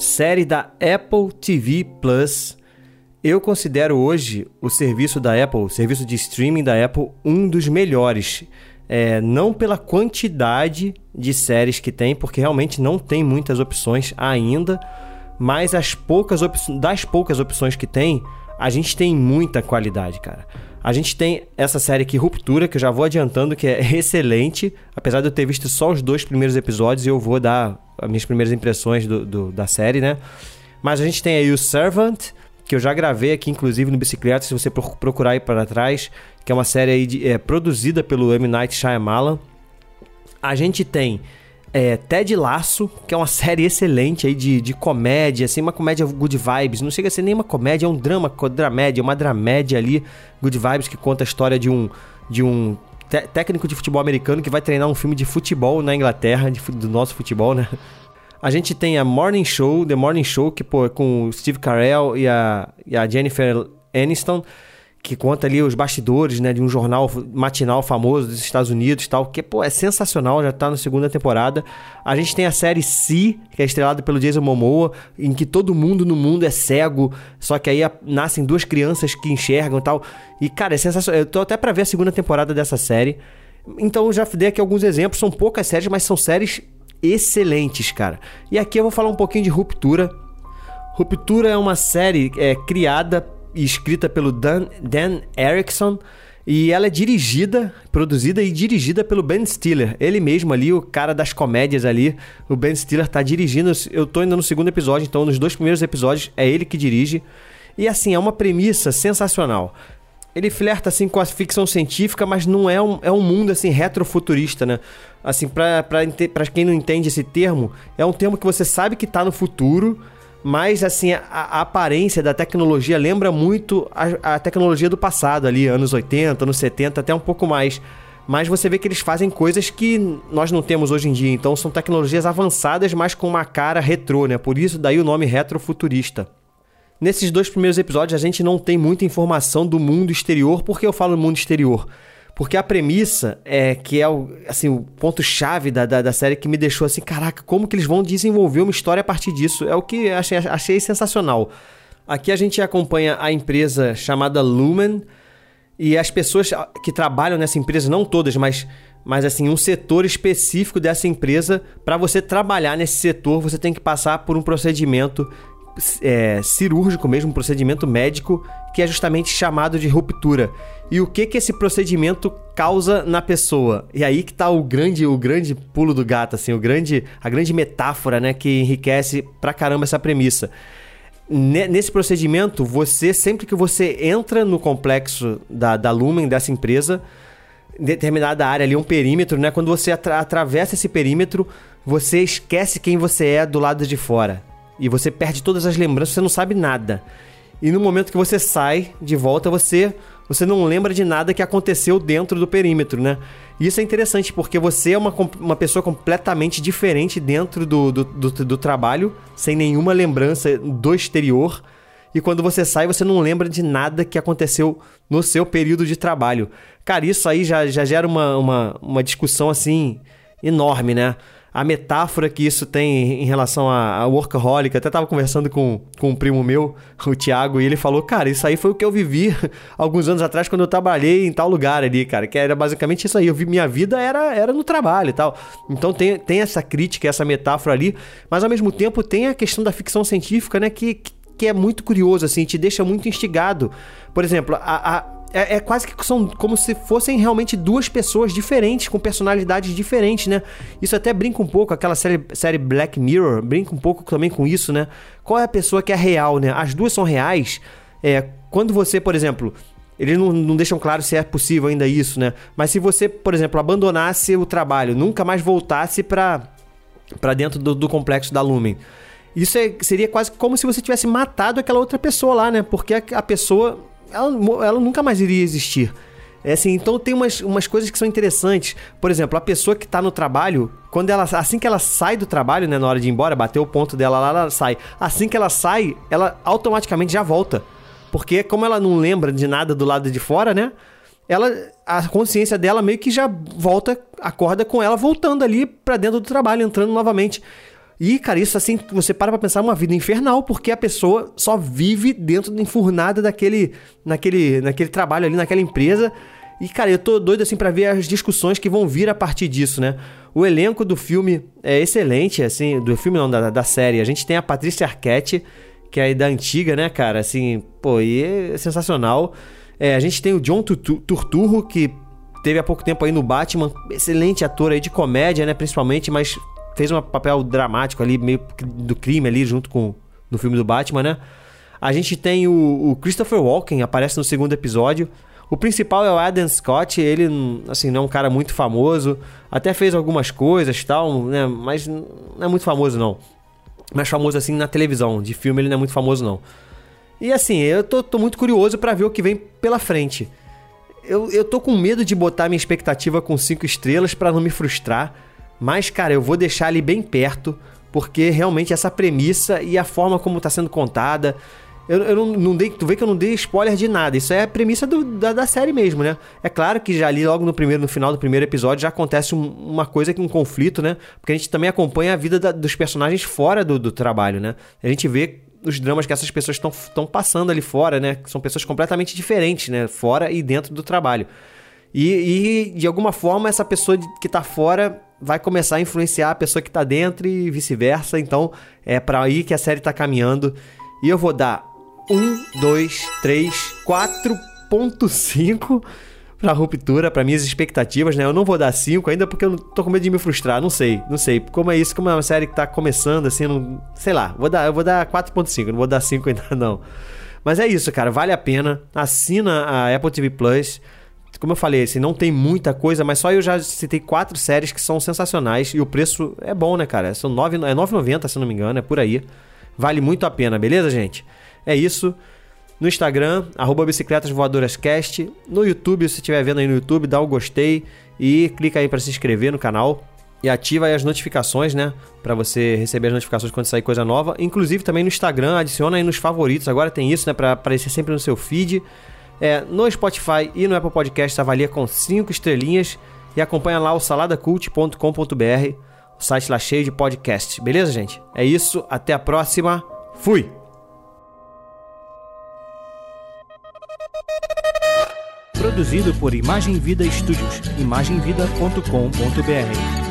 série da Apple TV Plus. Eu considero hoje o serviço da Apple, o serviço de streaming da Apple, um dos melhores. É, não pela quantidade de séries que tem, porque realmente não tem muitas opções ainda, mas as poucas das poucas opções que tem, a gente tem muita qualidade, cara. A gente tem essa série aqui, Ruptura, que eu já vou adiantando que é excelente. Apesar de eu ter visto só os dois primeiros episódios, eu vou dar minhas primeiras impressões do, do, da série, né? Mas a gente tem aí o Servant, que eu já gravei aqui, inclusive, no Bicicleta, se você procurar aí para trás, que é uma série aí de, é, produzida pelo M. Night Shyamalan. A gente tem é, Ted Laço, que é uma série excelente aí de, de comédia, assim, uma comédia good vibes. Não chega a ser nem uma comédia, é um drama, dramédia, uma dramédia ali, good vibes, que conta a história de um, de um técnico de futebol americano que vai treinar um filme de futebol na Inglaterra, de, do nosso futebol, né? A gente tem a Morning Show, The Morning Show, que pô, é com o Steve Carell e a, e a Jennifer Aniston que conta ali os bastidores, né, de um jornal matinal famoso dos Estados Unidos tal, que, pô, é sensacional, já tá na segunda temporada. A gente tem a série Si, que é estrelada pelo Jason Momoa, em que todo mundo no mundo é cego, só que aí nascem duas crianças que enxergam e tal. E, cara, é sensacional. Eu tô até pra ver a segunda temporada dessa série. Então, eu já dei aqui alguns exemplos, são poucas séries, mas são séries excelentes, cara. E aqui eu vou falar um pouquinho de Ruptura. Ruptura é uma série é, criada escrita pelo Dan, Dan Erickson. E ela é dirigida, produzida e dirigida pelo Ben Stiller. Ele mesmo ali, o cara das comédias ali. O Ben Stiller tá dirigindo. Eu tô ainda no segundo episódio, então nos dois primeiros episódios é ele que dirige. E assim, é uma premissa sensacional. Ele flerta assim com a ficção científica, mas não é um, é um mundo assim retrofuturista, né? Assim, pra quem não entende esse termo, é um termo que você sabe que tá no futuro, mas assim, a, a, aparência da tecnologia lembra muito a, a, tecnologia do passado ali, anos 80, anos 70, até um pouco mais. Mas você vê que eles fazem coisas que nós não temos hoje em dia. Então são tecnologias avançadas, mas com uma cara retrô, né? Por isso daí o nome retrofuturista. Nesses dois primeiros episódios a gente não tem muita informação do mundo exterior. Por que eu falo mundo exterior? Porque a premissa é que é o, assim, o ponto-chave da, da, da, série que me deixou assim, caraca, como que eles vão desenvolver uma história a partir disso? É o que achei, achei sensacional. Aqui a gente acompanha a empresa chamada Lumen e as pessoas que trabalham nessa empresa, não todas, mas, mas assim, um setor específico dessa empresa. Para você trabalhar nesse setor, você tem que passar por um procedimento é, cirúrgico mesmo, um procedimento médico, que é justamente chamado de ruptura. E o que que esse procedimento causa na pessoa? E aí que tá o grande, o grande pulo do gato, assim, o grande, a grande metáfora, né, que enriquece pra caramba essa premissa. Nesse procedimento, você, sempre que você entra no complexo da, da Lumen, dessa empresa, determinada área ali, um perímetro, né? Quando você atra atravessa esse perímetro, você esquece quem você é do lado de fora. E você perde todas as lembranças, você não sabe nada. E no momento que você sai de volta, você você não lembra de nada que aconteceu dentro do perímetro, né? E isso é interessante porque você é uma, uma pessoa completamente diferente dentro do, do, do, do trabalho, sem nenhuma lembrança do exterior. E quando você sai, você não lembra de nada que aconteceu no seu período de trabalho. Cara, isso aí já, já gera uma, uma, uma discussão assim enorme, né? A metáfora que isso tem em relação a, a workaholic. Até tava conversando com, com um primo meu, o Thiago, e ele falou: Cara, isso aí foi o que eu vivi alguns anos atrás quando eu trabalhei em tal lugar ali, cara. Que era basicamente isso aí. Eu vi minha vida era, era no trabalho e tal. Então tem, tem essa crítica, essa metáfora ali, mas ao mesmo tempo tem a questão da ficção científica, né? Que, que é muito curioso, assim, te deixa muito instigado. Por exemplo, a, a é, é, quase que são como se fossem realmente duas pessoas diferentes, com personalidades diferentes, né? Isso até brinca um pouco, aquela série, série Black Mirror, brinca um pouco também com isso, né? Qual é a pessoa que é real, né? As duas são reais. É, quando você, por exemplo, eles não, não deixam claro se é possível ainda isso, né? Mas se você, por exemplo, abandonasse o trabalho, nunca mais voltasse para dentro do, do complexo da Lumen Isso é, seria quase como se você tivesse matado aquela outra pessoa lá, né? Porque a, a pessoa, ela, ela nunca mais iria existir. É assim, então tem umas, umas coisas que são interessantes. Por exemplo, a pessoa que tá no trabalho, quando ela assim que ela sai do trabalho, né, na hora de ir embora, bater o ponto dela lá, ela sai. Assim que ela sai, ela automaticamente já volta. Porque como ela não lembra de nada do lado de fora, né? Ela a consciência dela meio que já volta, acorda com ela voltando ali para dentro do trabalho, entrando novamente. E, cara, isso assim, você para pra pensar, é uma vida infernal, porque a pessoa só vive dentro da enfurnada daquele, naquele, naquele trabalho ali, naquela empresa. E, cara, eu tô doido assim para ver as discussões que vão vir a partir disso, né? O elenco do filme é excelente, assim, do filme não, da, da série. A gente tem a Patrícia Arquette, que é da antiga, né, cara? Assim, pô, e é sensacional. É, a gente tem o John Turturro, que teve há pouco tempo aí no Batman, excelente ator aí de comédia, né, principalmente, mas fez um papel dramático ali, meio do crime ali, junto com no filme do Batman, né? A gente tem o, o Christopher Walken, aparece no segundo episódio. O principal é o Adam Scott, ele, assim, não é um cara muito famoso, até fez algumas coisas tal, né? Mas não é muito famoso, não. Mais famoso, assim, na televisão, de filme ele não é muito famoso, não. E assim, eu tô, tô muito curioso para ver o que vem pela frente. Eu, eu tô com medo de botar minha expectativa com cinco estrelas para não me frustrar, mas, cara, eu vou deixar ali bem perto, porque realmente essa premissa e a forma como está sendo contada. Eu, eu não, não, dei. Tu vê que eu não dei spoiler de nada. Isso é a premissa do, da, da, série mesmo, né? É claro que já ali, logo no primeiro, no final do primeiro episódio, já acontece um, uma coisa que um conflito, né? Porque a gente também acompanha a vida da, dos personagens fora do, do trabalho, né? A gente vê os dramas que essas pessoas estão passando ali fora, né? São pessoas completamente diferentes, né? Fora e dentro do trabalho. E, e de alguma forma, essa pessoa que está fora vai começar a influenciar a pessoa que está dentro e vice-versa. Então, é para aí que a série está caminhando. E eu vou dar 1, 2, 3, 4.5 pra ruptura, para minhas expectativas, né? Eu não vou dar 5 ainda porque eu tô com medo de me frustrar, não sei, não sei. Como é isso, como é uma série que tá começando assim, não, sei lá, vou dar, eu vou dar 4.5, não vou dar 5 ainda não. Mas é isso, cara, vale a pena. Assina a Apple TV Plus como eu falei, assim, não tem muita coisa, mas só eu já citei quatro séries que são sensacionais e o preço é bom, né, cara? São 9, é 9,90, se não me engano, é por aí. Vale muito a pena, beleza, gente? É isso. No Instagram, arroba Bicicletas Voadoras Cast. No YouTube, se estiver vendo aí no YouTube, dá o um gostei e clica aí para se inscrever no canal. E ativa aí as notificações, né? Para você receber as notificações quando sair coisa nova. Inclusive também no Instagram, adiciona aí nos favoritos. Agora tem isso, né? Para aparecer sempre no seu feed. É, no Spotify e no Apple Podcast avalia com 5 estrelinhas e acompanha lá o saladacult.com.br, o site lá cheio de podcast. Beleza, gente? É isso, até a próxima. Fui! Produzido por Imagem Vida Studios, imagemvida.com.br.